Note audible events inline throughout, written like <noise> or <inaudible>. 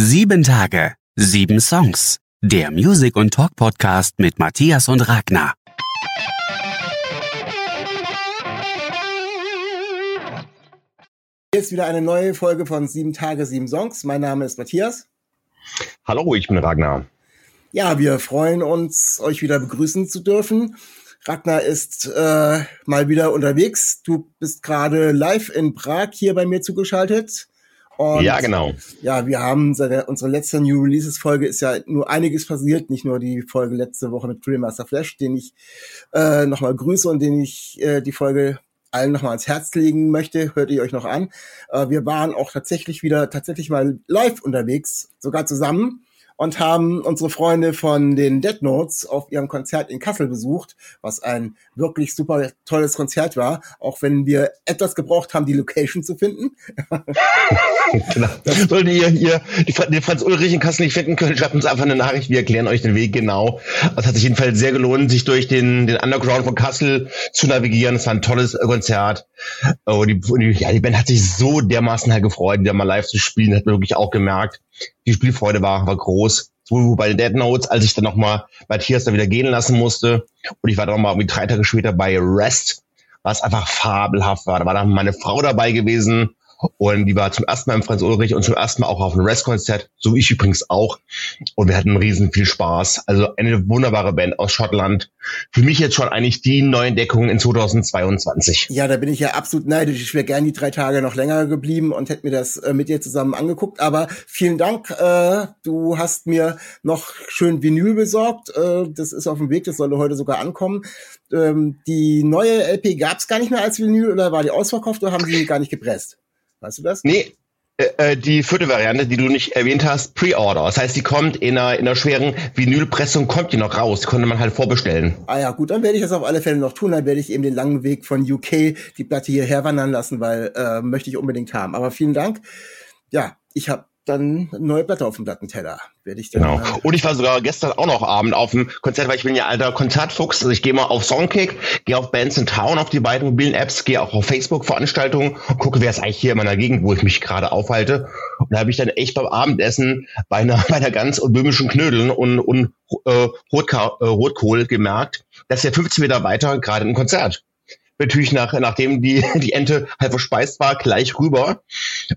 Sieben Tage, sieben Songs. Der Music und Talk Podcast mit Matthias und Ragnar. Jetzt wieder eine neue Folge von Sieben Tage, sieben Songs. Mein Name ist Matthias. Hallo, ich bin Ragnar. Ja, wir freuen uns, euch wieder begrüßen zu dürfen. Ragnar ist äh, mal wieder unterwegs. Du bist gerade live in Prag hier bei mir zugeschaltet. Und ja, genau. Ja, wir haben seit unsere letzte New Releases Folge ist ja nur einiges passiert, nicht nur die Folge letzte Woche mit Master Flash, den ich äh, nochmal grüße und den ich äh, die Folge allen nochmal ans Herz legen möchte, hört ihr euch noch an. Äh, wir waren auch tatsächlich wieder tatsächlich mal live unterwegs, sogar zusammen und haben unsere Freunde von den Dead Notes auf ihrem Konzert in Kassel besucht, was ein wirklich super tolles Konzert war, auch wenn wir etwas gebraucht haben, die Location zu finden. <laughs> genau. Solltet ihr hier den Franz Ulrich in Kassel nicht finden können, schreibt uns einfach eine Nachricht, wir erklären euch den Weg genau. Es hat sich jedenfalls sehr gelohnt, sich durch den, den Underground von Kassel zu navigieren. Es war ein tolles Konzert. Oh, die, die, ja, die Band hat sich so dermaßen halt gefreut, wieder mal live zu spielen, hat man wirklich auch gemerkt die Spielfreude war, war groß. So bei den Dead Notes, als ich dann nochmal Matthias da wieder gehen lassen musste und ich war dann nochmal irgendwie drei Tage später bei Rest, was einfach fabelhaft war. Da war dann meine Frau dabei gewesen und die war zum ersten Mal im Franz Ulrich und zum ersten Mal auch auf einem Rest-Konzert, so wie ich übrigens auch. Und wir hatten riesen viel Spaß. Also eine wunderbare Band aus Schottland. Für mich jetzt schon eigentlich die neue Entdeckung in 2022. Ja, da bin ich ja absolut neidisch. Ich wäre gern die drei Tage noch länger geblieben und hätte mir das äh, mit dir zusammen angeguckt. Aber vielen Dank. Äh, du hast mir noch schön Vinyl besorgt. Äh, das ist auf dem Weg. Das sollte heute sogar ankommen. Ähm, die neue LP gab es gar nicht mehr als Vinyl oder war die ausverkauft oder haben sie gar nicht gepresst? Weißt du das? Nee, äh, äh, die vierte Variante, die du nicht erwähnt hast, Pre-Order. Das heißt, die kommt in einer, in einer schweren Vinylpressung, kommt die noch raus. Die konnte man halt vorbestellen. Ah ja, gut, dann werde ich das auf alle Fälle noch tun. Dann werde ich eben den langen Weg von UK die Platte hierher wandern lassen, weil äh, möchte ich unbedingt haben. Aber vielen Dank. Ja, ich habe dann eine neue Platte auf dem Plattenteller. Werde ich dann genau. Und ich war sogar gestern auch noch Abend auf dem Konzert, weil ich bin ja alter Konzertfuchs. Also ich gehe mal auf Songkick, gehe auf Bands in Town, auf die beiden mobilen Apps, gehe auch auf Facebook-Veranstaltungen, gucke, wer ist eigentlich hier in meiner Gegend, wo ich mich gerade aufhalte. Und da habe ich dann echt beim Abendessen bei einer, <laughs> bei einer ganz böhmischen Knödeln und, und äh, Rotkohl, äh, Rotkohl gemerkt, dass der 15 Meter weiter gerade ein Konzert natürlich nach, nachdem die, <laughs> die Ente halb verspeist war, gleich rüber.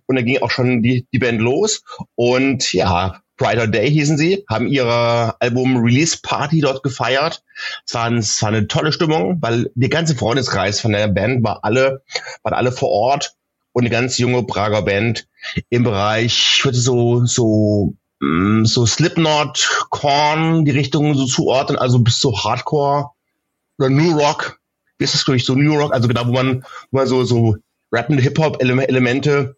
Und dann ging auch schon die, die Band los. Und ja, Brighter Day hießen sie, haben ihre Album-Release-Party dort gefeiert. Es war, es war eine tolle Stimmung, weil der ganze Freundeskreis von der Band war alle, waren alle vor Ort und eine ganz junge Prager Band im Bereich, ich würde so, so, mm, so Slipknot, Korn, die Richtung so zuordnen, also bis zu Hardcore oder New Rock, ist das, glaube ich, so New Rock, also genau, wo man, wo man so, so rappende Hip-Hop-Elemente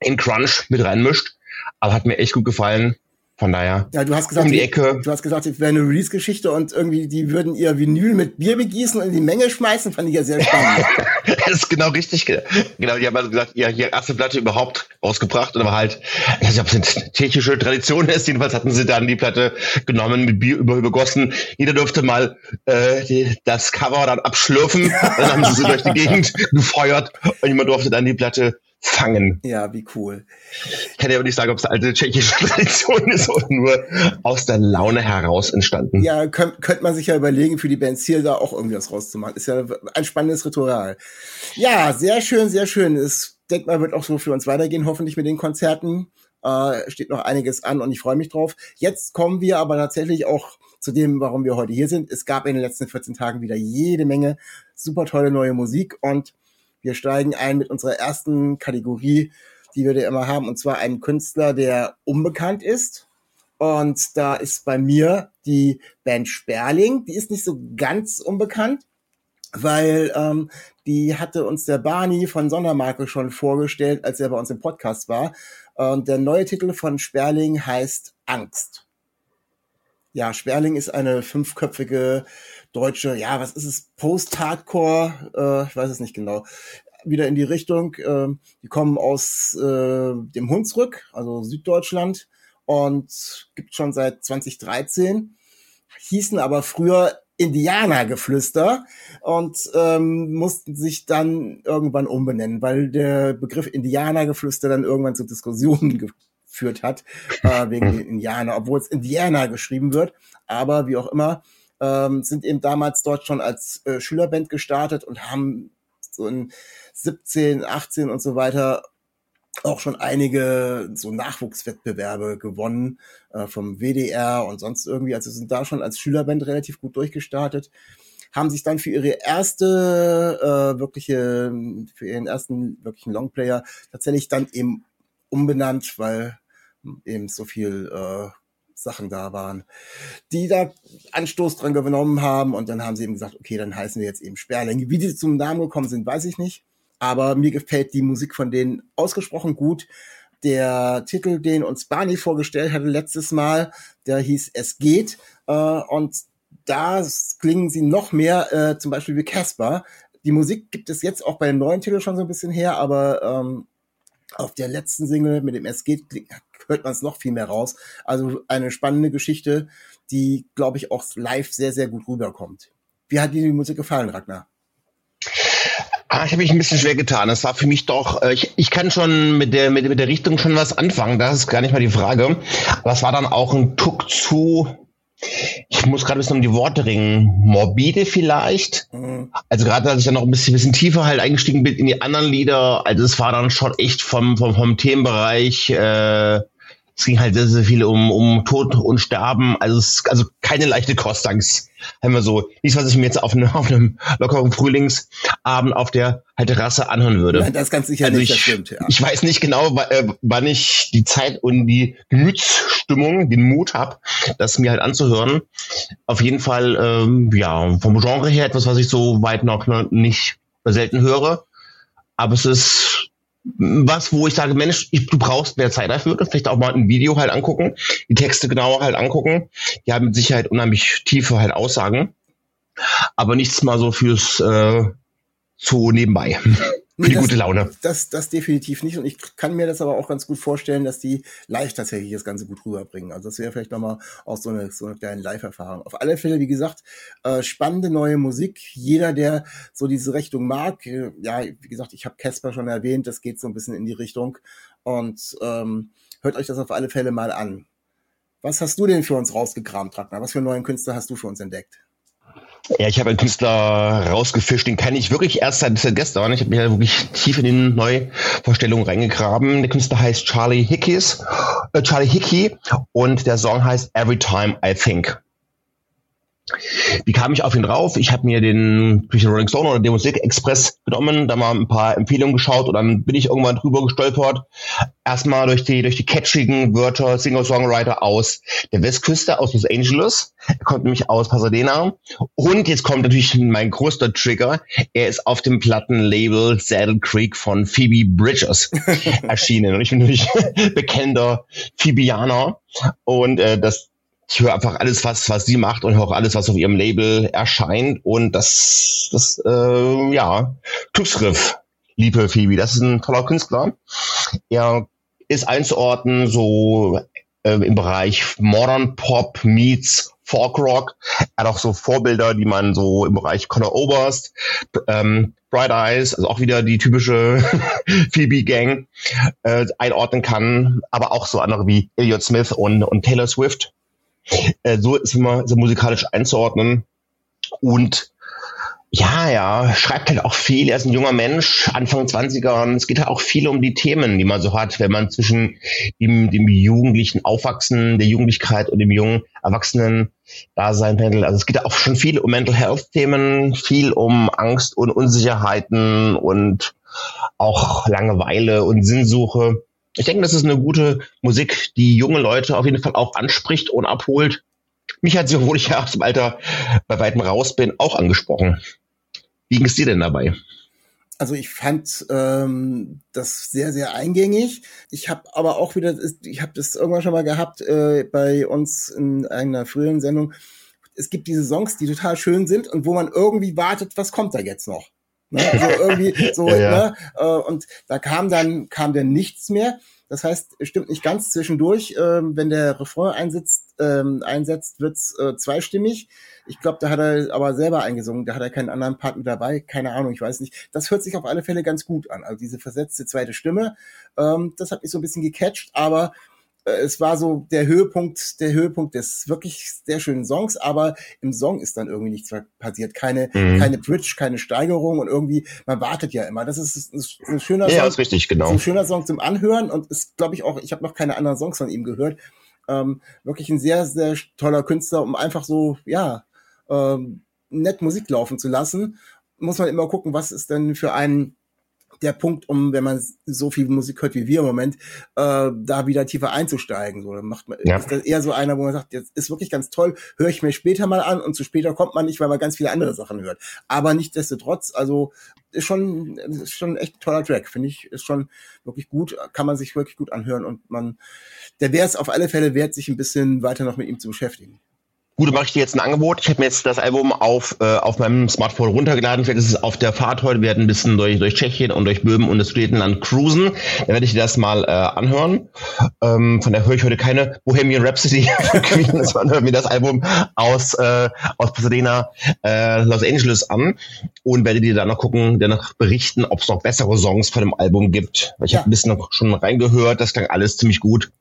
in Crunch mit reinmischt. Aber hat mir echt gut gefallen. Von daher. Ja, du hast gesagt, um die Ecke. du hast gesagt, es wäre eine Release-Geschichte und irgendwie, die würden ihr Vinyl mit Bier begießen und in die Menge schmeißen, fand ich ja sehr spannend. <laughs> das ist genau richtig. Genau, die haben also gesagt, ja, hier erste Platte überhaupt rausgebracht, aber halt, ich weiß nicht, ob es eine tschechische Tradition ist, jedenfalls hatten sie dann die Platte genommen, mit Bier über, übergossen. Jeder durfte mal äh, die, das Cover dann abschlürfen, dann haben sie sie durch die Gegend <laughs> gefeuert und jemand durfte dann die Platte fangen. Ja, wie cool. Ich kann ja aber nicht sagen, ob es eine alte tschechische <laughs> Tradition ist oder nur aus der Laune heraus entstanden. Ja, könnte könnt man sich ja überlegen, für die Bands hier da auch irgendwas rauszumachen. Ist ja ein spannendes Ritual. Ja, sehr schön, sehr schön. Es denkt mal, wird auch so für uns weitergehen, hoffentlich mit den Konzerten. Äh, steht noch einiges an und ich freue mich drauf. Jetzt kommen wir aber tatsächlich auch zu dem, warum wir heute hier sind. Es gab in den letzten 14 Tagen wieder jede Menge super tolle neue Musik und wir steigen ein mit unserer ersten Kategorie, die wir da immer haben, und zwar einen Künstler, der unbekannt ist. Und da ist bei mir die Band Sperling, die ist nicht so ganz unbekannt. weil ähm, die hatte uns der Barney von Sondermarke schon vorgestellt, als er bei uns im Podcast war. Und der neue Titel von Sperling heißt Angst. Ja, Sperling ist eine fünfköpfige deutsche, ja, was ist es, Post-Hardcore, äh, ich weiß es nicht genau, wieder in die Richtung. Äh, die kommen aus äh, dem Hunsrück, also Süddeutschland, und gibt schon seit 2013, hießen aber früher Indianergeflüster und ähm, mussten sich dann irgendwann umbenennen, weil der Begriff Indianergeflüster dann irgendwann zu Diskussionen <laughs> geführt hat, äh, wegen den Indianer, obwohl es Indianer geschrieben wird. Aber wie auch immer, ähm, sind eben damals dort schon als äh, Schülerband gestartet und haben so in 17, 18 und so weiter auch schon einige so Nachwuchswettbewerbe gewonnen äh, vom WDR und sonst irgendwie. Also sind da schon als Schülerband relativ gut durchgestartet. Haben sich dann für ihre erste äh, wirkliche, für ihren ersten wirklichen Longplayer tatsächlich dann eben umbenannt, weil eben so viel äh, Sachen da waren, die da Anstoß dran genommen haben und dann haben sie eben gesagt, okay, dann heißen wir jetzt eben Sperling. Wie die zum Namen gekommen sind, weiß ich nicht aber mir gefällt die Musik von denen ausgesprochen gut. Der Titel, den uns Barney vorgestellt hatte letztes Mal, der hieß Es geht. Äh, und da klingen sie noch mehr, äh, zum Beispiel wie Casper. Die Musik gibt es jetzt auch bei dem neuen Titel schon so ein bisschen her, aber ähm, auf der letzten Single mit dem Es geht hört man es noch viel mehr raus. Also eine spannende Geschichte, die, glaube ich, auch live sehr, sehr gut rüberkommt. Wie hat dir die Musik gefallen, Ragnar? Ah, ich habe mich ein bisschen schwer getan. Es war für mich doch, äh, ich, ich kann schon mit der, mit, mit der Richtung schon was anfangen, das ist gar nicht mal die Frage. Aber es war dann auch ein Tuck zu, ich muss gerade ein bisschen um die Worte ringen, morbide vielleicht. Mhm. Also gerade als ich dann noch ein bisschen, bisschen tiefer halt eingestiegen bin in die anderen Lieder, also es war dann schon echt vom, vom, vom Themenbereich, äh, es ging halt sehr, sehr viel um, um Tod und Sterben. Also, es, also keine leichte Kost, Angst. Haben wir so. Nichts, was ich mir jetzt auf, eine, <laughs> auf einem lockeren Frühlingsabend auf der halt Terrasse anhören würde. Nein, das ganz sicher also nicht, ich, das stimmt. Ja. Ich weiß nicht genau, äh, wann ich die Zeit und die Gemütsstimmung, den Mut habe, das mir halt anzuhören. Auf jeden Fall, ähm, ja, vom Genre her etwas, was ich so weit noch nicht selten höre. Aber es ist was, wo ich sage, Mensch, ich, du brauchst mehr Zeit dafür, vielleicht auch mal ein Video halt angucken, die Texte genauer halt angucken. Die haben mit Sicherheit unheimlich tiefe halt Aussagen, aber nichts mal so fürs äh, so nebenbei. <laughs> Für die das, gute Laune. Das, das definitiv nicht. Und ich kann mir das aber auch ganz gut vorstellen, dass die live tatsächlich das Ganze gut rüberbringen. Also das wäre vielleicht nochmal auch so eine, so eine kleine Live-Erfahrung. Auf alle Fälle, wie gesagt, äh, spannende neue Musik. Jeder, der so diese Richtung mag, äh, ja, wie gesagt, ich habe Casper schon erwähnt, das geht so ein bisschen in die Richtung. Und ähm, hört euch das auf alle Fälle mal an. Was hast du denn für uns rausgekramt, Ragnar? Was für einen neuen Künstler hast du für uns entdeckt? Ja, ich habe einen Künstler rausgefischt, den kenne ich wirklich erst seit, gestern. Ich habe mich ja wirklich tief in die Neuvorstellung reingegraben. Der Künstler heißt Charlie Hickeys, äh, Charlie Hickey und der Song heißt Every Time I Think. Wie kam ich auf ihn drauf? Ich habe mir den durch den Rolling Stone oder den Musik Express genommen, da mal ein paar Empfehlungen geschaut und dann bin ich irgendwann drüber gestolpert. Erstmal durch die durch die catchigen Wörter Singer-Songwriter aus der Westküste, aus Los Angeles. Er kommt nämlich aus Pasadena. Und jetzt kommt natürlich mein größter Trigger. Er ist auf dem Plattenlabel Saddle Creek von Phoebe Bridges <laughs> erschienen. Und ich bin natürlich <laughs> bekennender Phoebeaner. Und äh, das ich höre einfach alles, was, was sie macht und höre auch alles, was auf ihrem Label erscheint. Und das, das, äh, ja, Tuxriff, liebe Phoebe, das ist ein toller Künstler. Er ist einzuordnen so äh, im Bereich Modern Pop meets Folk Rock. Er hat auch so Vorbilder, die man so im Bereich Conor Oberst, ähm, Bright Eyes, also auch wieder die typische <laughs> Phoebe-Gang äh, einordnen kann, aber auch so andere wie Elliot Smith und, und Taylor Swift. Äh, so ist immer so musikalisch einzuordnen. Und ja, ja, schreibt halt auch viel. Er ist ein junger Mensch, Anfang 20er. Und es geht halt auch viel um die Themen, die man so hat, wenn man zwischen dem, dem jugendlichen Aufwachsen, der Jugendlichkeit und dem jungen Erwachsenen Dasein pendelt. Also es geht auch schon viel um Mental Health Themen, viel um Angst und Unsicherheiten und auch Langeweile und Sinnsuche ich denke, das ist eine gute Musik, die junge Leute auf jeden Fall auch anspricht und abholt. Mich hat sie, obwohl ich ja aus dem Alter bei weitem raus bin, auch angesprochen. Wie ging es dir denn dabei? Also ich fand ähm, das sehr, sehr eingängig. Ich habe aber auch wieder, ich habe das irgendwann schon mal gehabt äh, bei uns in einer früheren Sendung. Es gibt diese Songs, die total schön sind und wo man irgendwie wartet, was kommt da jetzt noch? Ne? Also irgendwie <laughs> so, ja, ja. Ne? Äh, und da kam dann, kam dann nichts mehr. Das heißt, es stimmt nicht ganz zwischendurch. Ähm, wenn der Refrain einsetzt, ähm, einsetzt wird's äh, zweistimmig. Ich glaube, da hat er aber selber eingesungen, da hat er keinen anderen Part mit dabei. Keine Ahnung, ich weiß nicht. Das hört sich auf alle Fälle ganz gut an. Also diese versetzte zweite Stimme, ähm, das hat mich so ein bisschen gecatcht, aber es war so der Höhepunkt, der Höhepunkt des wirklich sehr schönen Songs, aber im Song ist dann irgendwie nichts passiert. Keine, mhm. keine Bridge, keine Steigerung und irgendwie, man wartet ja immer. Das ist, ist ein schöner ja, Song. ist richtig, genau. Ist ein schöner Song zum Anhören und ist, glaube ich, auch, ich habe noch keine anderen Songs von ihm gehört. Ähm, wirklich ein sehr, sehr toller Künstler, um einfach so, ja, ähm, nett Musik laufen zu lassen. Muss man immer gucken, was ist denn für einen der Punkt, um, wenn man so viel Musik hört wie wir im Moment, äh, da wieder tiefer einzusteigen. So, dann macht man, ja. ist das eher so einer, wo man sagt, jetzt ist wirklich ganz toll, höre ich mir später mal an und zu später kommt man nicht, weil man ganz viele andere Sachen hört. Aber nichtsdestotrotz, also ist schon, ist schon echt ein toller Track, finde ich, ist schon wirklich gut, kann man sich wirklich gut anhören und man, der wäre es auf alle Fälle wert, sich ein bisschen weiter noch mit ihm zu beschäftigen. Gut, mache ich dir jetzt ein Angebot. Ich habe mir jetzt das Album auf, äh, auf meinem Smartphone runtergeladen. Vielleicht ist es auf der Fahrt heute. Wir werden ein bisschen durch, durch Tschechien und durch Böhmen und das Sudetenland cruisen. Da werde ich dir das mal äh, anhören. Ähm, von daher höre ich heute keine Bohemian Rhapsody Queen, <laughs> sondern höre mir das Album aus, äh, aus Pasadena, äh, Los Angeles an und werde dir dann noch gucken, danach berichten, ob es noch bessere Songs von dem Album gibt. Ich ja. habe ein bisschen noch schon reingehört. Das klang alles ziemlich gut.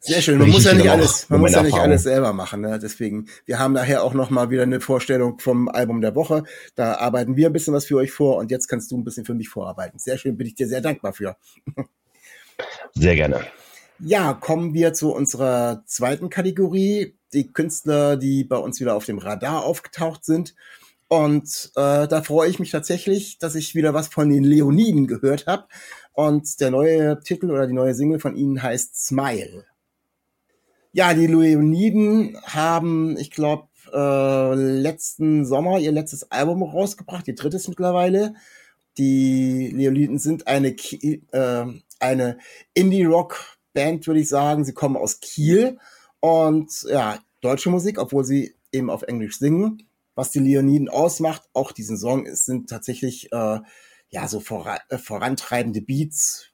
Sehr schön. Man muss ja nicht alles, man muss ja nicht alles selber machen. Ne? Deswegen, wir haben nachher auch noch mal wieder eine Vorstellung vom Album der Woche. Da arbeiten wir ein bisschen was für euch vor und jetzt kannst du ein bisschen für mich vorarbeiten. Sehr schön, bin ich dir sehr dankbar für. Sehr gerne. Ja, kommen wir zu unserer zweiten Kategorie. Die Künstler, die bei uns wieder auf dem Radar aufgetaucht sind. Und äh, da freue ich mich tatsächlich, dass ich wieder was von den Leoniden gehört habe. Und der neue Titel oder die neue Single von ihnen heißt Smile. Ja, die Leoniden haben, ich glaube, äh, letzten Sommer ihr letztes Album rausgebracht, ihr drittes mittlerweile. Die Leoniden sind eine, äh, eine Indie-Rock-Band, würde ich sagen. Sie kommen aus Kiel und ja, deutsche Musik, obwohl sie eben auf Englisch singen. Was die Leoniden ausmacht, auch diesen Song, es sind tatsächlich äh, ja, so voran, äh, vorantreibende Beats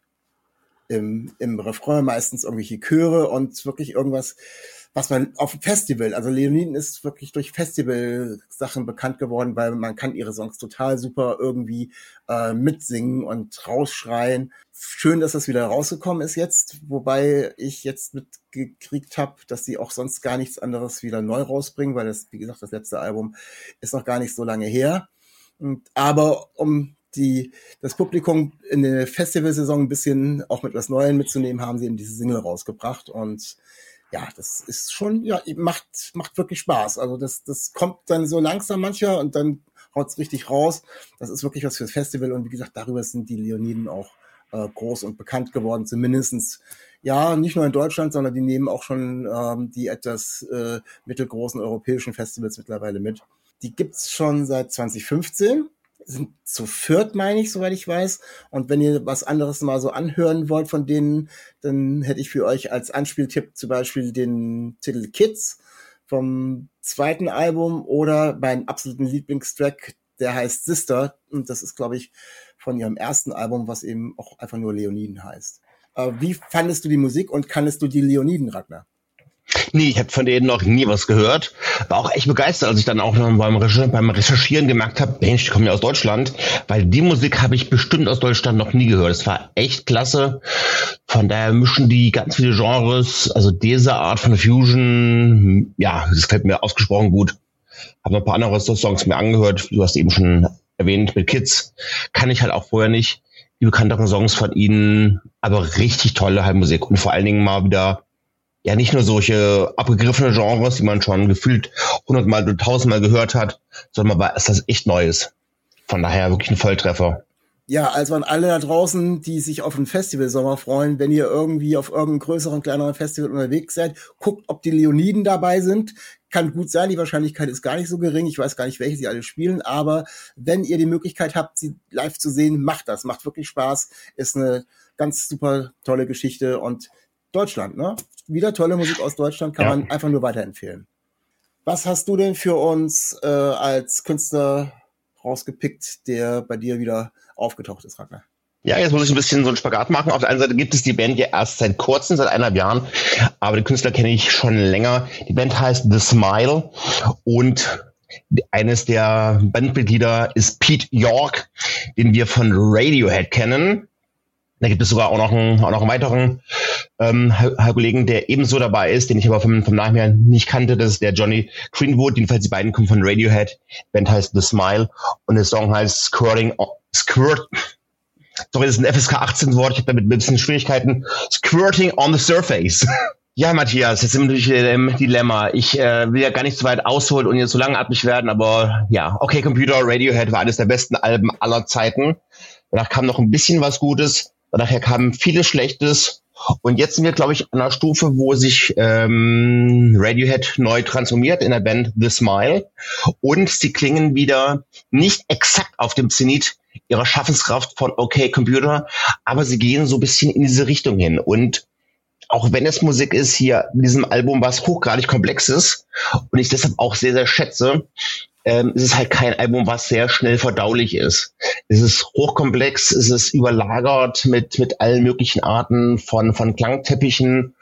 im, im Refrain, meistens irgendwelche Chöre und wirklich irgendwas, was man auf dem Festival, also Leoniden ist wirklich durch Festival-Sachen bekannt geworden, weil man kann ihre Songs total super irgendwie äh, mitsingen und rausschreien. Schön, dass das wieder rausgekommen ist jetzt, wobei ich jetzt mitgekriegt habe, dass sie auch sonst gar nichts anderes wieder neu rausbringen, weil das, wie gesagt, das letzte Album ist noch gar nicht so lange her. Und, aber um die, das Publikum in der Festivalsaison ein bisschen auch mit was Neuem mitzunehmen, haben sie eben diese Single rausgebracht und ja, das ist schon, ja, macht, macht wirklich Spaß. Also das, das kommt dann so langsam mancher und dann haut's richtig raus. Das ist wirklich was fürs Festival und wie gesagt, darüber sind die Leoniden auch äh, groß und bekannt geworden, zumindestens ja, nicht nur in Deutschland, sondern die nehmen auch schon ähm, die etwas äh, mittelgroßen europäischen Festivals mittlerweile mit. Die gibt's schon seit 2015 sind zu viert, meine ich, soweit ich weiß. Und wenn ihr was anderes mal so anhören wollt von denen, dann hätte ich für euch als Anspieltipp zum Beispiel den Titel Kids vom zweiten Album oder meinen absoluten Lieblingstrack, der heißt Sister. Und das ist, glaube ich, von ihrem ersten Album, was eben auch einfach nur Leoniden heißt. Äh, wie fandest du die Musik und kannst du die Leoniden, Ragnar? Nee, ich habe von denen noch nie was gehört. War auch echt begeistert, als ich dann auch beim, Recher beim Recherchieren gemerkt habe, Mensch, die kommen ja aus Deutschland, weil die Musik habe ich bestimmt aus Deutschland noch nie gehört. Es war echt klasse. Von daher mischen die ganz viele Genres, also diese Art von Fusion, ja, das gefällt mir ausgesprochen gut. Habe noch ein paar andere Songs mir angehört. Du hast eben schon erwähnt mit Kids. Kann ich halt auch vorher nicht. Die bekannteren Songs von ihnen, aber richtig tolle halt Musik und vor allen Dingen mal wieder ja nicht nur solche abgegriffene Genres, die man schon gefühlt hundertmal oder tausendmal gehört hat, sondern mal ist das echt Neues. Von daher wirklich ein Volltreffer. Ja, also an alle da draußen, die sich auf einen Festivalsommer freuen, wenn ihr irgendwie auf irgendeinem größeren, kleineren Festival unterwegs seid, guckt, ob die Leoniden dabei sind. Kann gut sein, die Wahrscheinlichkeit ist gar nicht so gering. Ich weiß gar nicht, welche sie alle spielen, aber wenn ihr die Möglichkeit habt, sie live zu sehen, macht das. Macht wirklich Spaß. Ist eine ganz super tolle Geschichte und Deutschland, ne? Wieder tolle Musik aus Deutschland, kann ja. man einfach nur weiterempfehlen. Was hast du denn für uns äh, als Künstler rausgepickt, der bei dir wieder aufgetaucht ist, Ragnar? Ja, jetzt muss ich ein bisschen so einen Spagat machen. Auf der einen Seite gibt es die Band ja erst seit kurzem, seit eineinhalb Jahren, aber den Künstler kenne ich schon länger. Die Band heißt The Smile und eines der Bandmitglieder ist Pete York, den wir von Radiohead kennen. Da gibt es sogar auch noch einen, auch noch einen weiteren ähm, Kollegen, der ebenso dabei ist, den ich aber vom, vom Namen her nicht kannte. Das ist der Johnny Greenwood. Jedenfalls die beiden kommen von Radiohead. Band heißt The Smile und der Song heißt Squirting, Squirt, sorry, das ist ein FSK 18 Wort, ich habe damit ein bisschen Schwierigkeiten. Squirting on the Surface. <laughs> Ja, Matthias, jetzt sind wir natürlich im Dilemma. Ich äh, will ja gar nicht so weit ausholen und jetzt so langatmig werden, aber ja, okay, Computer, Radiohead war eines der besten Alben aller Zeiten. Danach kam noch ein bisschen was Gutes, danach kam vieles Schlechtes und jetzt sind wir, glaube ich, an einer Stufe, wo sich ähm, Radiohead neu transformiert in der Band The Smile. Und sie klingen wieder nicht exakt auf dem Zenit ihrer Schaffenskraft von OK Computer, aber sie gehen so ein bisschen in diese Richtung hin. Und auch wenn es Musik ist hier in diesem Album, was hochgradig komplex ist und ich deshalb auch sehr, sehr schätze, ähm, es ist halt kein Album, was sehr schnell verdaulich ist. Es ist hochkomplex, es ist überlagert mit, mit allen möglichen Arten von, von Klangteppichen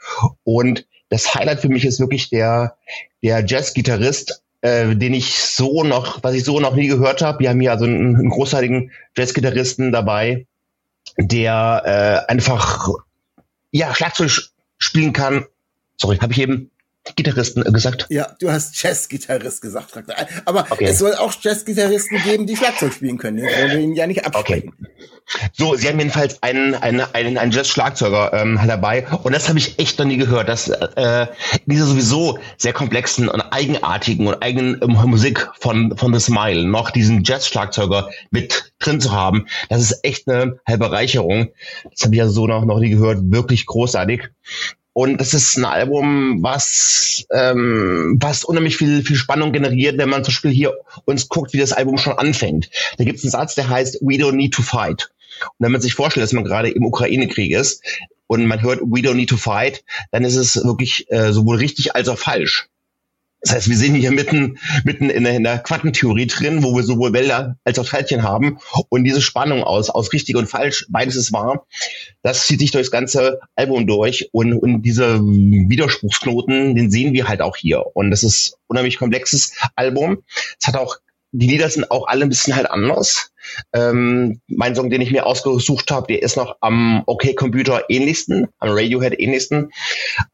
und das Highlight für mich ist wirklich der, der Jazz-Gitarrist, äh, den ich so noch, was ich so noch nie gehört habe. Wir haben hier also einen, einen großartigen Jazz-Gitarristen dabei, der äh, einfach ja Schlagzeug spielen kann. Sorry, habe ich eben Gitarristen gesagt? Ja, du hast Jazz-Gitarrist gesagt, Aber okay. es soll auch Jazz-Gitarristen geben, die Schlagzeug spielen können. Den wollen wir ihnen ja nicht absprechen. Okay. So, sie haben jedenfalls einen, einen, einen, einen Jazz-Schlagzeuger ähm, dabei und das habe ich echt noch nie gehört, dass äh, diese sowieso sehr komplexen und eigenartigen und eigenen ähm, Musik von, von The Smile noch diesen Jazz-Schlagzeuger mit drin zu haben, das ist echt eine halbe Bereicherung. Das habe ich ja so noch, noch nie gehört, wirklich großartig. Und das ist ein Album, was, ähm, was unheimlich viel, viel Spannung generiert, wenn man zum Beispiel hier uns guckt, wie das Album schon anfängt. Da gibt es einen Satz, der heißt We don't need to fight. Und wenn man sich vorstellt, dass man gerade im Ukraine-Krieg ist und man hört We don't need to fight, dann ist es wirklich äh, sowohl richtig als auch falsch. Das heißt, wir sind hier mitten, mitten in der, in der Quantentheorie drin, wo wir sowohl Wälder als auch Teilchen haben. Und diese Spannung aus, aus richtig und falsch, beides ist wahr, das zieht sich durchs ganze Album durch. Und, und diese Widerspruchsknoten, den sehen wir halt auch hier. Und das ist unheimlich komplexes Album. Es hat auch die Lieder sind auch alle ein bisschen halt anders. Ähm, mein Song, den ich mir ausgesucht habe, der ist noch am OK Computer ähnlichsten, am Radiohead ähnlichsten,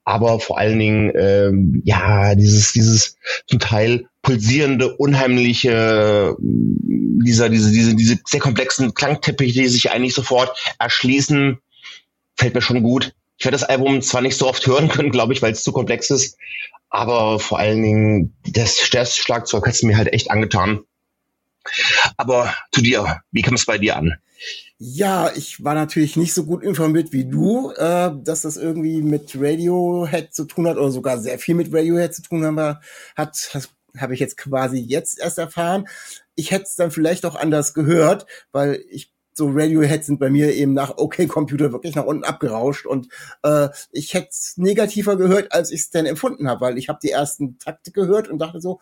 aber vor allen Dingen ähm, ja dieses dieses zum Teil pulsierende, unheimliche dieser diese diese diese sehr komplexen Klangteppiche, die sich eigentlich sofort erschließen, fällt mir schon gut. Ich werde das Album zwar nicht so oft hören können, glaube ich, weil es zu komplex ist, aber vor allen Dingen das, das Schlagzeug hat es mir halt echt angetan. Aber zu dir, wie kam es bei dir an? Ja, ich war natürlich nicht so gut informiert wie du, äh, dass das irgendwie mit Radiohead zu tun hat oder sogar sehr viel mit Radiohead zu tun haben, hat, habe ich jetzt quasi jetzt erst erfahren. Ich hätte es dann vielleicht auch anders gehört, weil ich so Radiohead sind bei mir eben nach OK Computer wirklich nach unten abgerauscht und äh, ich hätte es negativer gehört, als ich es denn empfunden habe, weil ich habe die ersten Takte gehört und dachte so,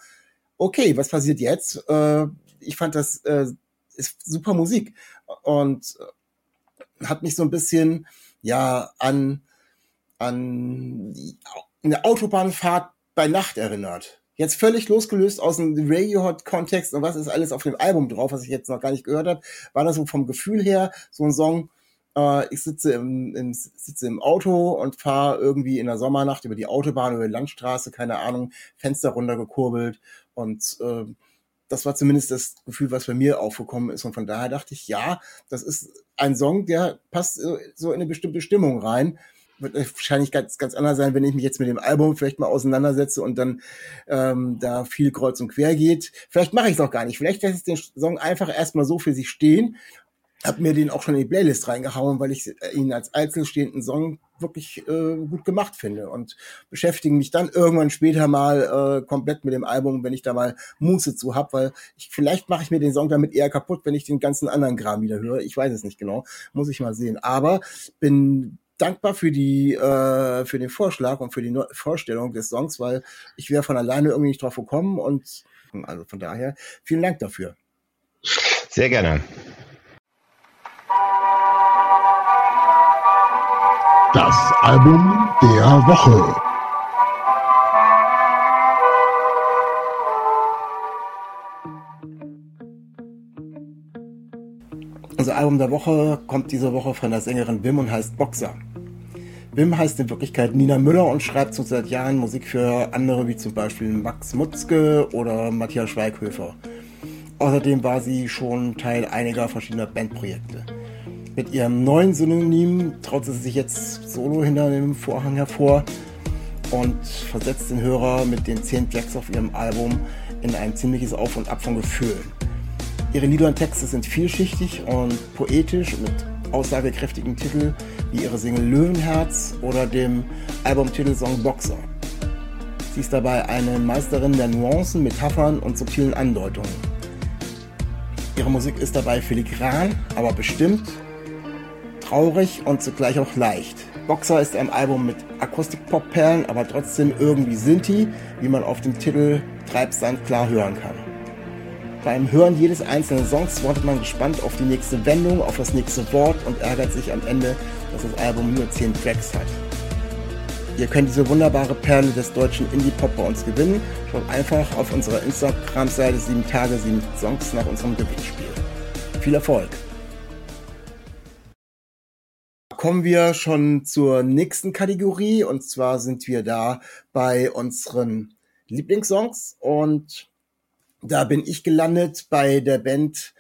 okay, was passiert jetzt? Äh, ich fand das äh, ist super Musik und äh, hat mich so ein bisschen ja an an eine Autobahnfahrt bei Nacht erinnert. Jetzt völlig losgelöst aus dem Radio-Hot-Kontext und was ist alles auf dem Album drauf, was ich jetzt noch gar nicht gehört habe, war das so vom Gefühl her so ein Song, äh, ich sitze im, im, sitze im Auto und fahre irgendwie in der Sommernacht über die Autobahn, über die Landstraße, keine Ahnung, Fenster runtergekurbelt und äh, das war zumindest das Gefühl, was bei mir aufgekommen ist. Und von daher dachte ich, ja, das ist ein Song, der passt so in eine bestimmte Stimmung rein. Wird wahrscheinlich ganz, ganz anders sein, wenn ich mich jetzt mit dem Album vielleicht mal auseinandersetze und dann ähm, da viel kreuz und quer geht. Vielleicht mache ich es auch gar nicht. Vielleicht lässt ich den Song einfach erstmal so für sich stehen hab mir den auch schon in die Playlist reingehauen, weil ich ihn als einzelstehenden Song wirklich äh, gut gemacht finde und beschäftige mich dann irgendwann später mal äh, komplett mit dem Album, wenn ich da mal Muße zu hab, weil ich vielleicht mache ich mir den Song damit eher kaputt, wenn ich den ganzen anderen Kram wieder höre. Ich weiß es nicht genau, muss ich mal sehen. Aber bin dankbar für die äh, für den Vorschlag und für die Neu Vorstellung des Songs, weil ich wäre von alleine irgendwie nicht drauf gekommen und also von daher vielen Dank dafür. Sehr gerne. Das Album der Woche. Unser Album der Woche kommt diese Woche von der Sängerin Wim und heißt Boxer. Wim heißt in Wirklichkeit Nina Müller und schreibt so seit Jahren Musik für andere wie zum Beispiel Max Mutzke oder Matthias Schweighöfer. Außerdem war sie schon Teil einiger verschiedener Bandprojekte. Mit ihrem neuen Synonym traut sie sich jetzt solo hinter dem Vorhang hervor und versetzt den Hörer mit den zehn Tracks auf ihrem Album in ein ziemliches Auf und Ab von Gefühlen. Ihre Lieder und Texte sind vielschichtig und poetisch mit aussagekräftigen Titeln wie ihre Single Löwenherz oder dem Albumtitelsong Boxer. Sie ist dabei eine Meisterin der Nuancen, Metaphern und subtilen Andeutungen. Ihre Musik ist dabei filigran, aber bestimmt, traurig und zugleich auch leicht. Boxer ist ein Album mit Akustik-Pop-Perlen, aber trotzdem irgendwie Sinti, wie man auf dem Titel Treibsand klar hören kann. Beim Hören jedes einzelnen Songs wartet man gespannt auf die nächste Wendung, auf das nächste Wort und ärgert sich am Ende, dass das Album nur 10 Tracks hat. Ihr könnt diese wunderbare Perle des deutschen Indie-Pop bei uns gewinnen. Schaut einfach auf unserer Instagram-Seite 7 Tage, 7 Songs nach unserem Gewinnspiel. Viel Erfolg! Kommen wir schon zur nächsten Kategorie und zwar sind wir da bei unseren Lieblingssongs und da bin ich gelandet bei der Band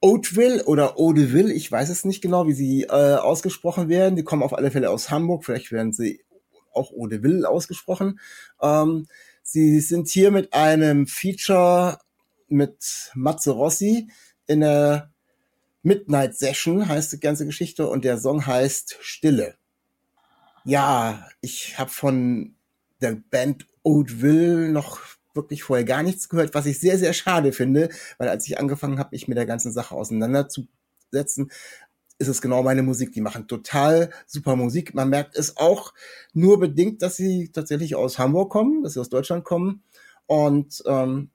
Oatville oder Odeville, ich weiß es nicht genau, wie sie äh, ausgesprochen werden. Die kommen auf alle Fälle aus Hamburg, vielleicht werden sie auch Odeville ausgesprochen. Ähm, sie sind hier mit einem Feature mit Matze Rossi in der Midnight Session, heißt die ganze Geschichte, und der Song heißt Stille. Ja, ich habe von der Band Oatville noch wirklich vorher gar nichts gehört, was ich sehr, sehr schade finde, weil als ich angefangen habe, mich mit der ganzen Sache auseinanderzusetzen, ist es genau meine Musik. Die machen total super Musik. Man merkt es auch nur bedingt, dass sie tatsächlich aus Hamburg kommen, dass sie aus Deutschland kommen. Und ähm,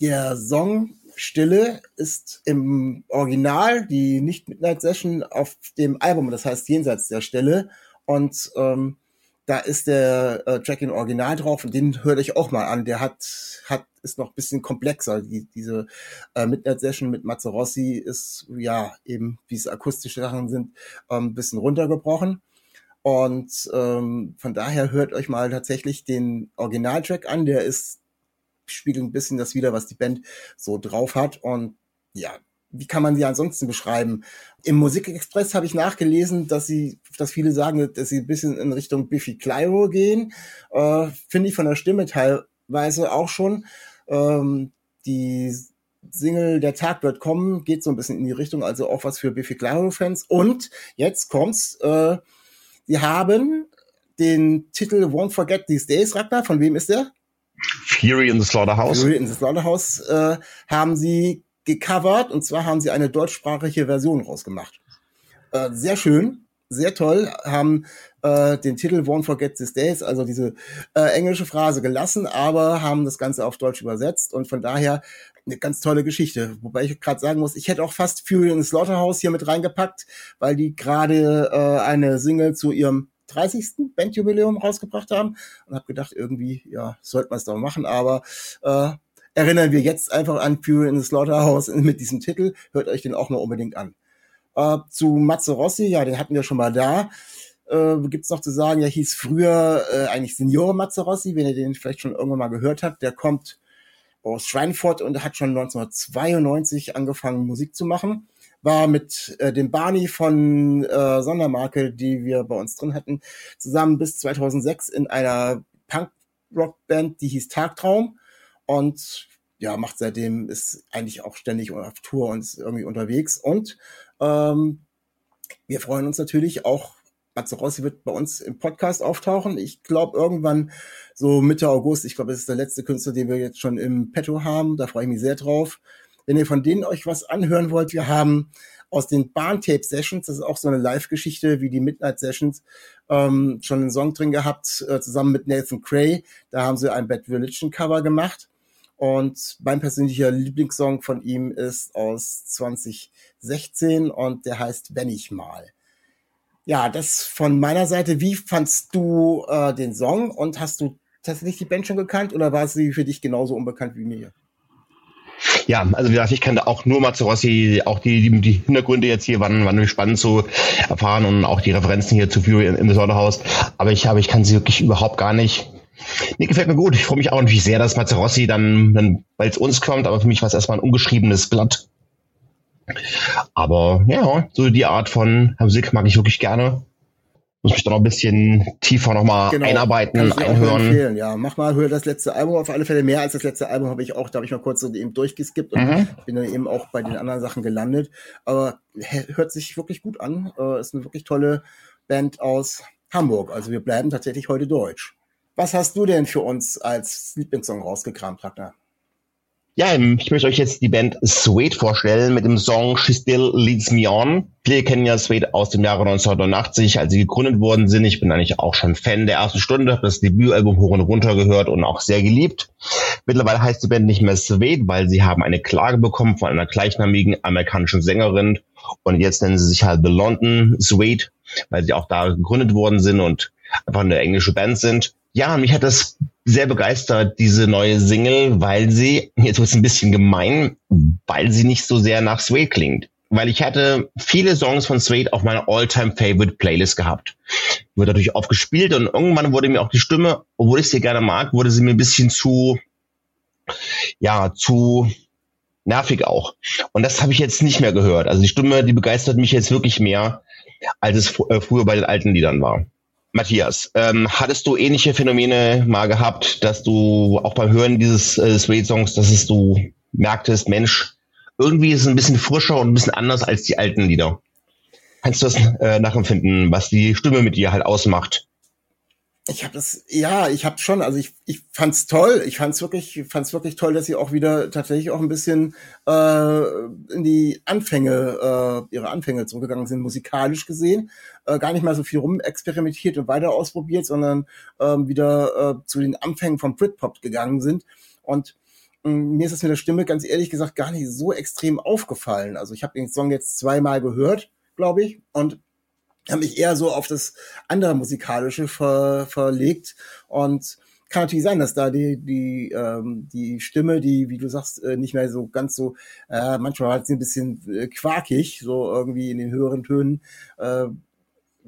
der Song Stille ist im Original die nicht Midnight Session auf dem Album, das heißt Jenseits der Stelle. Und ähm, da ist der äh, Track in Original drauf und den hört euch auch mal an. Der hat, hat, ist noch bisschen komplexer. Die, diese äh, Midnight Session mit Mazzarossi ist, ja, eben, wie es akustische Sachen sind, ähm, bisschen runtergebrochen. Und ähm, von daher hört euch mal tatsächlich den Originaltrack an. Der ist, spiegelt ein bisschen das wieder, was die Band so drauf hat. Und ja, wie kann man sie ansonsten beschreiben? Im Musikexpress habe ich nachgelesen, dass sie, dass viele sagen, dass sie ein bisschen in Richtung Biffy Clyro gehen. Äh, Finde ich von der Stimme teilweise auch schon. Ähm, die Single Der Tag wird kommen geht so ein bisschen in die Richtung, also auch was für Biffy Clyro-Fans. Und jetzt kommt's, äh, sie haben den Titel Won't Forget These Days, Ragnar, von wem ist der? Fury in the Slaughterhouse. Fury in the Slaughterhouse äh, haben sie gecovert und zwar haben sie eine deutschsprachige Version rausgemacht. Äh, sehr schön, sehr toll, haben äh, den Titel Won't Forget This Days, also diese äh, englische Phrase gelassen, aber haben das Ganze auf Deutsch übersetzt und von daher eine ganz tolle Geschichte. Wobei ich gerade sagen muss, ich hätte auch fast Fury in the Slaughterhouse hier mit reingepackt, weil die gerade äh, eine Single zu ihrem 30. Bandjubiläum rausgebracht haben und habe gedacht, irgendwie, ja, sollte man es doch machen, aber äh, erinnern wir jetzt einfach an Fury in the Slaughterhouse <laughs> mit diesem Titel. Hört euch den auch mal unbedingt an. Äh, zu Matze Rossi, ja, den hatten wir schon mal da. Äh, gibt's noch zu sagen, er hieß früher äh, eigentlich Signore Matze Rossi, wenn ihr den vielleicht schon irgendwann mal gehört habt. Der kommt aus Schweinfurt und hat schon 1992 angefangen, Musik zu machen. War mit äh, dem Barney von äh, Sondermarke, die wir bei uns drin hatten, zusammen bis 2006 in einer Punk-Rock-Band, die hieß Tagtraum und ja, macht seitdem, ist eigentlich auch ständig auf Tour und ist irgendwie unterwegs. Und ähm, wir freuen uns natürlich auch, Matze Rossi wird bei uns im Podcast auftauchen. Ich glaube irgendwann so Mitte August. Ich glaube, das ist der letzte Künstler, den wir jetzt schon im Petto haben. Da freue ich mich sehr drauf. Wenn ihr von denen euch was anhören wollt, wir haben aus den Bahntape Sessions, das ist auch so eine Live-Geschichte wie die Midnight Sessions, ähm, schon einen Song drin gehabt, äh, zusammen mit Nathan Cray. Da haben sie ein Bad Religion Cover gemacht. Und mein persönlicher Lieblingssong von ihm ist aus 2016 und der heißt Wenn ich mal. Ja, das von meiner Seite. Wie fandst du äh, den Song und hast du tatsächlich die Band schon gekannt oder war sie für dich genauso unbekannt wie mir? Ja, also wie gesagt, ich kannte auch nur Mazzarossi, auch die, die, die Hintergründe jetzt hier waren, waren spannend zu erfahren und auch die Referenzen hier zu Fury im, im Sonderhaus. Aber ich habe, ich kann sie wirklich überhaupt gar nicht. Nee, gefällt mir gut. Ich freue mich auch natürlich sehr, dass Mazzarossi dann, dann weil es uns kommt, aber für mich war es erstmal ein ungeschriebenes Blatt. Aber ja, so die Art von Musik mag ich wirklich gerne muss mich da noch ein bisschen tiefer nochmal genau. einarbeiten, einhören. Ja, mach mal, hör das letzte Album auf alle Fälle. Mehr als das letzte Album habe ich auch, da habe ich mal kurz so eben durchgeskippt und mhm. bin dann eben auch bei den anderen Sachen gelandet. Aber hört sich wirklich gut an. Äh, ist eine wirklich tolle Band aus Hamburg. Also wir bleiben tatsächlich heute deutsch. Was hast du denn für uns als Lieblingssong rausgekramt, Ragnar? Ja, ähm, ich möchte euch jetzt die Band Suede vorstellen mit dem Song She Still Leads Me On. Viele kennen ja Suede aus dem Jahre 1989, als sie gegründet worden sind. Ich bin eigentlich auch schon Fan der ersten Stunde, habe das Debütalbum hoch und runter gehört und auch sehr geliebt. Mittlerweile heißt die Band nicht mehr Suede, weil sie haben eine Klage bekommen von einer gleichnamigen amerikanischen Sängerin und jetzt nennen sie sich halt The London Suede, weil sie auch da gegründet worden sind und einfach eine englische Band sind. Ja, mich hat das sehr begeistert, diese neue Single, weil sie, jetzt wird es ein bisschen gemein, weil sie nicht so sehr nach Suede klingt. Weil ich hatte viele Songs von Suede auf meiner All-Time-Favorite-Playlist gehabt. Wird natürlich oft gespielt und irgendwann wurde mir auch die Stimme, obwohl ich sie gerne mag, wurde sie mir ein bisschen zu, ja, zu nervig auch. Und das habe ich jetzt nicht mehr gehört. Also die Stimme, die begeistert mich jetzt wirklich mehr, als es äh, früher bei den alten Liedern war. Matthias, ähm, hattest du ähnliche Phänomene mal gehabt, dass du auch beim Hören dieses äh, Suede-Songs, dass es du merktest, Mensch, irgendwie ist es ein bisschen frischer und ein bisschen anders als die alten Lieder. Kannst du das äh, nachempfinden, was die Stimme mit dir halt ausmacht? Ich habe das, ja, ich habe schon, also ich, ich fand's toll, ich fand's wirklich, fand's wirklich toll, dass sie auch wieder tatsächlich auch ein bisschen äh, in die Anfänge, äh, ihre Anfänge zurückgegangen sind, musikalisch gesehen, äh, gar nicht mal so viel rumexperimentiert und weiter ausprobiert, sondern ähm, wieder äh, zu den Anfängen vom Britpop gegangen sind. Und äh, mir ist es mit der Stimme ganz ehrlich gesagt gar nicht so extrem aufgefallen. Also ich habe den Song jetzt zweimal gehört, glaube ich, und habe mich eher so auf das andere musikalische ver, verlegt und kann natürlich sein, dass da die die ähm, die Stimme, die wie du sagst, äh, nicht mehr so ganz so äh, manchmal war sie ein bisschen äh, quakig, so irgendwie in den höheren Tönen. Äh,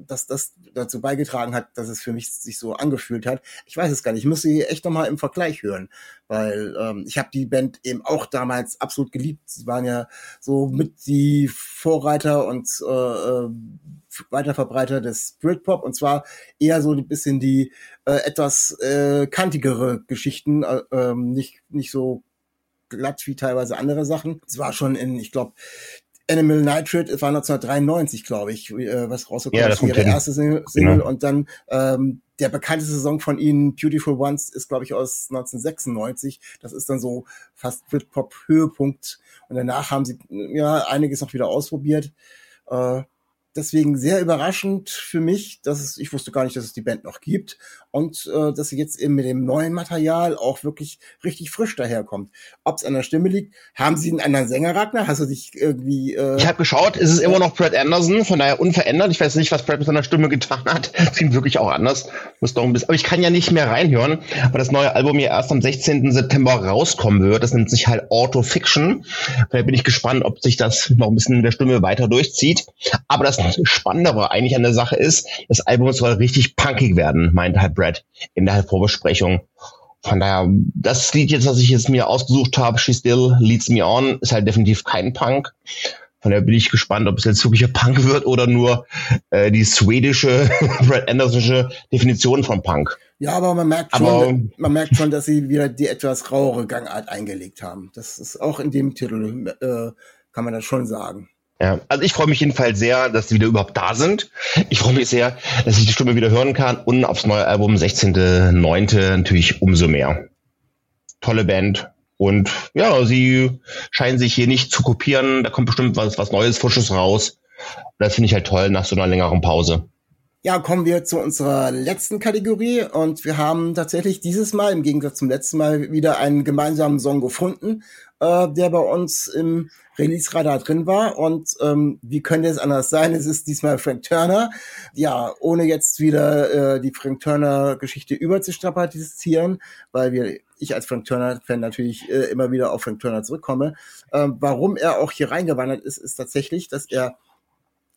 dass das dazu beigetragen hat, dass es für mich sich so angefühlt hat. Ich weiß es gar nicht. Ich muss sie echt nochmal im Vergleich hören, weil ähm, ich habe die Band eben auch damals absolut geliebt. Sie waren ja so mit die Vorreiter und äh, äh Weiterverbreiter des Britpop und zwar eher so ein bisschen die äh, etwas äh, kantigere Geschichten, äh, äh, nicht nicht so glatt wie teilweise andere Sachen. Es war schon in, ich glaube, Animal Nitrate war 1993, glaube ich, äh, was rausgekommen ja, ist, ihre erste Single. Genau. Und dann ähm, der bekannteste Song von ihnen, Beautiful Ones, ist, glaube ich, aus 1996. Das ist dann so fast Britpop-Höhepunkt. Und danach haben sie ja einiges noch wieder ausprobiert. Äh, deswegen sehr überraschend für mich, dass es, ich wusste gar nicht, dass es die Band noch gibt und äh, dass sie jetzt eben mit dem neuen Material auch wirklich richtig frisch daherkommt. Ob es an der Stimme liegt, haben sie einen anderen Sänger, Ragnar? Hast du dich irgendwie... Äh, ich habe geschaut, es ist immer noch Brad Anderson, von daher unverändert. Ich weiß nicht, was Brad mit seiner Stimme getan hat. <laughs> Klingt wirklich auch anders. Muss doch ein bisschen, aber ich kann ja nicht mehr reinhören, weil das neue Album ja erst am 16. September rauskommen wird. Das nennt sich halt Auto Fiction. Daher bin ich gespannt, ob sich das noch ein bisschen in der Stimme weiter durchzieht. Aber das Spannendere eigentlich an der Sache ist, das Album soll richtig punkig werden, meinte halt Brad in der Vorbesprechung. Von daher, das Lied jetzt, was ich jetzt mir ausgesucht habe, She Still Leads Me On, ist halt definitiv kein Punk. Von daher bin ich gespannt, ob es jetzt wirklich Punk wird oder nur äh, die schwedische, <laughs> Brad Andersonsche Definition von Punk. Ja, aber man merkt schon, man merkt schon, dass sie wieder die etwas rauere Gangart eingelegt haben. Das ist auch in dem Titel, äh, kann man das schon sagen. Ja, also ich freue mich jedenfalls sehr, dass sie wieder überhaupt da sind. Ich freue mich sehr, dass ich die Stimme wieder hören kann und aufs neue Album 16.9. natürlich umso mehr. Tolle Band, und ja, sie scheinen sich hier nicht zu kopieren. Da kommt bestimmt was, was Neues, Frisches raus. Das finde ich halt toll nach so einer längeren Pause. Ja, kommen wir zu unserer letzten Kategorie und wir haben tatsächlich dieses Mal im Gegensatz zum letzten Mal wieder einen gemeinsamen Song gefunden, äh, der bei uns im Release-Radar drin war und ähm, wie könnte es anders sein? Es ist diesmal Frank Turner. Ja, ohne jetzt wieder äh, die Frank Turner-Geschichte überzustrapazisieren, weil wir ich als Frank Turner-Fan natürlich äh, immer wieder auf Frank Turner zurückkomme. Ähm, warum er auch hier reingewandert ist, ist tatsächlich, dass er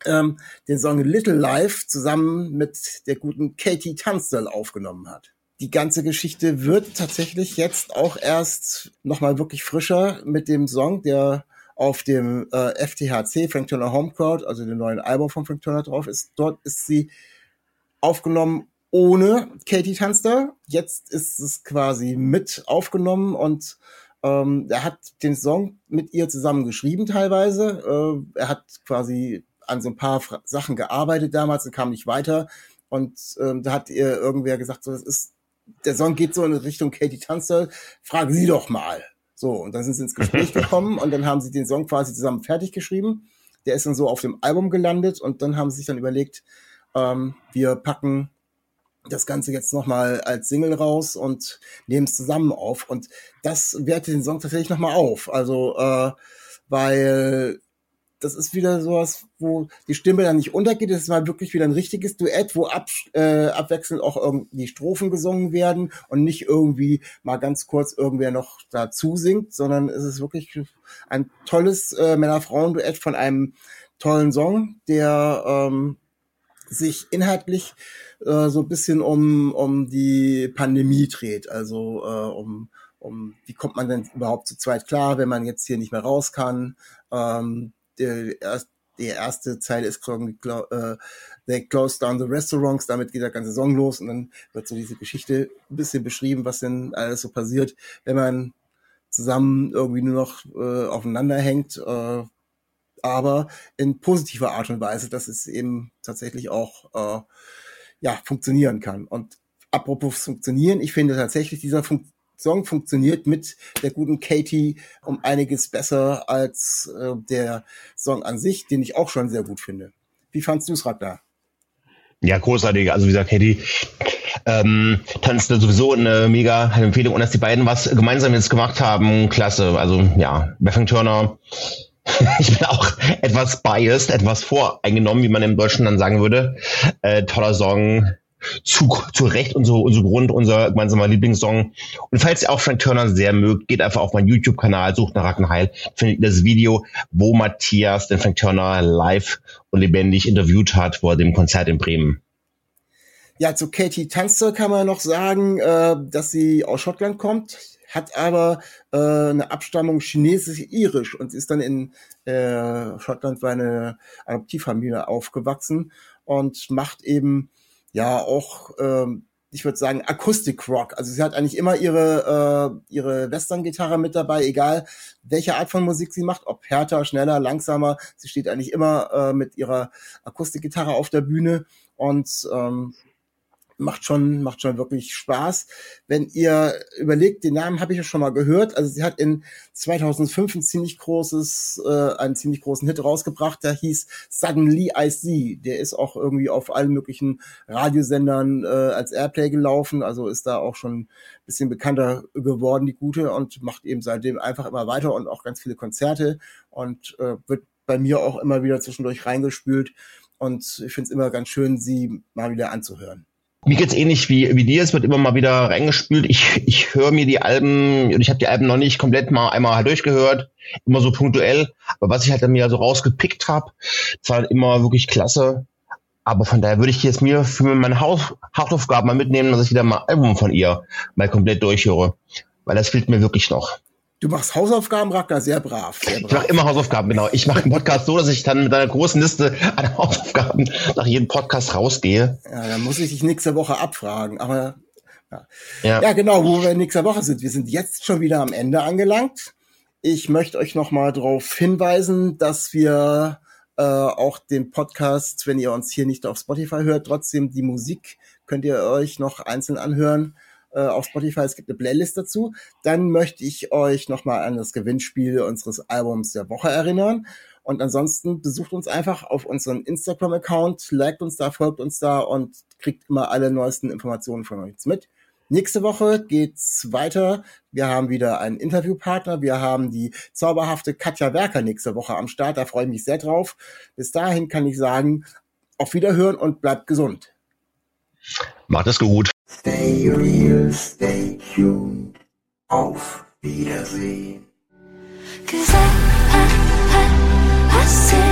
ähm, den Song Little Life zusammen mit der guten Katie Tunstall aufgenommen hat. Die ganze Geschichte wird tatsächlich jetzt auch erst nochmal wirklich frischer mit dem Song, der auf dem äh, FTHC, Frank Turner Home Crowd, also dem neuen Album von Frank Turner drauf ist. Dort ist sie aufgenommen ohne Katie Tunstall. Jetzt ist es quasi mit aufgenommen und ähm, er hat den Song mit ihr zusammen geschrieben teilweise. Äh, er hat quasi an so ein paar Fra Sachen gearbeitet damals und kam nicht weiter. Und ähm, da hat ihr irgendwer gesagt, so, das ist, der Song geht so in Richtung Katie Tunstall, fragen Sie doch mal. So, und dann sind sie ins Gespräch <laughs> gekommen und dann haben sie den Song quasi zusammen fertig geschrieben. Der ist dann so auf dem Album gelandet und dann haben sie sich dann überlegt, ähm, wir packen das Ganze jetzt nochmal als Single raus und nehmen es zusammen auf. Und das wertet den Song tatsächlich nochmal auf. Also, äh, weil das ist wieder sowas, wo die Stimme dann nicht untergeht. Das ist mal wirklich wieder ein richtiges Duett, wo ab, äh, abwechselnd auch irgendwie Strophen gesungen werden und nicht irgendwie mal ganz kurz irgendwer noch dazu singt, sondern es ist wirklich ein tolles äh, Männer-Frauen-Duett von einem tollen Song, der ähm, sich inhaltlich äh, so ein bisschen um, um die Pandemie dreht, also äh, um, um wie kommt man denn überhaupt zu zweit klar, wenn man jetzt hier nicht mehr raus kann. Ähm, der, erst, die erste Zeile ist äh, They close down the restaurants, damit geht der ganze Song los und dann wird so diese Geschichte ein bisschen beschrieben, was denn alles so passiert, wenn man zusammen irgendwie nur noch äh, aufeinander hängt. Äh, aber in positiver Art und Weise, dass es eben tatsächlich auch äh, ja, funktionieren kann. Und apropos funktionieren, ich finde tatsächlich, dieser Fun Song funktioniert mit der guten Katie um einiges besser als äh, der Song an sich, den ich auch schon sehr gut finde. Wie fandst du es, Ragnar? Ja, großartig. Also wie gesagt, Katie ähm, tanzt sowieso eine mega Empfehlung und dass die beiden was gemeinsam jetzt gemacht haben, klasse. Also ja, Bethany Turner <laughs> ich bin auch etwas biased, etwas voreingenommen, wie man im Deutschen dann sagen würde. Äh, toller Song, zu, zu Recht unser, unser Grund, unser gemeinsamer Lieblingssong. Und falls ihr auch Frank Turner sehr mögt, geht einfach auf meinen YouTube-Kanal, sucht nach Rackenheil, findet ihr das Video, wo Matthias den Frank Turner live und lebendig interviewt hat vor dem Konzert in Bremen. Ja, zu Katie Tunstall kann man noch sagen, äh, dass sie aus Schottland kommt hat aber äh, eine Abstammung chinesisch-irisch und ist dann in äh, Schottland bei einer Adoptivfamilie aufgewachsen und macht eben ja auch, ähm, ich würde sagen, Akustik-Rock. Also sie hat eigentlich immer ihre, äh, ihre Western-Gitarre mit dabei, egal welche Art von Musik sie macht, ob härter, schneller, langsamer. Sie steht eigentlich immer äh, mit ihrer Akustikgitarre auf der Bühne und ähm, macht schon, macht schon wirklich Spaß. Wenn ihr überlegt, den Namen habe ich ja schon mal gehört. Also sie hat in 2005 ein ziemlich großes, äh, einen ziemlich großen Hit rausgebracht, der hieß Suddenly I See. Der ist auch irgendwie auf allen möglichen Radiosendern äh, als Airplay gelaufen. Also ist da auch schon ein bisschen bekannter geworden, die gute, und macht eben seitdem einfach immer weiter und auch ganz viele Konzerte und äh, wird bei mir auch immer wieder zwischendurch reingespült. Und ich finde es immer ganz schön, sie mal wieder anzuhören. Mir geht's ähnlich wie, wie dir. Es wird immer mal wieder reingespült. Ich, ich höre mir die Alben, und ich habe die Alben noch nicht komplett mal einmal halt durchgehört, immer so punktuell. Aber was ich halt dann mir so rausgepickt habe, war halt immer wirklich klasse. Aber von daher würde ich jetzt mir für meine Haus Hausaufgaben mal mitnehmen, dass ich wieder mal Album von ihr mal komplett durchhöre. Weil das fehlt mir wirklich noch. Du machst Hausaufgaben, Ragnar, sehr brav. Sehr brav. Ich mache immer Hausaufgaben, genau. Ich mache einen Podcast so, dass ich dann mit einer großen Liste an <laughs> Hausaufgaben nach jedem Podcast rausgehe. Ja, dann muss ich dich nächste Woche abfragen. Aber ja. Ja. ja, genau, wo wir nächste Woche sind. Wir sind jetzt schon wieder am Ende angelangt. Ich möchte euch noch mal darauf hinweisen, dass wir äh, auch den Podcast, wenn ihr uns hier nicht auf Spotify hört, trotzdem die Musik könnt ihr euch noch einzeln anhören äh, auf Spotify. Es gibt eine Playlist dazu. Dann möchte ich euch noch mal an das Gewinnspiel unseres Albums der Woche erinnern. Und ansonsten besucht uns einfach auf unseren Instagram-Account, liked uns da, folgt uns da und kriegt immer alle neuesten Informationen von uns mit. Nächste Woche geht's weiter. Wir haben wieder einen Interviewpartner. Wir haben die zauberhafte Katja Werker nächste Woche am Start. Da freue ich mich sehr drauf. Bis dahin kann ich sagen, auf Wiederhören und bleibt gesund. Macht es gut. Stay real, stay tuned. Auf Wiedersehen. Cause I, I, I, I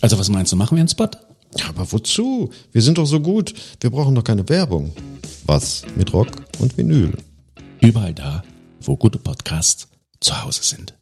Also was meinst du, machen wir einen Spot? Ja, aber wozu? Wir sind doch so gut. Wir brauchen doch keine Werbung. Was mit Rock und Vinyl? Überall da, wo gute Podcasts zu Hause sind.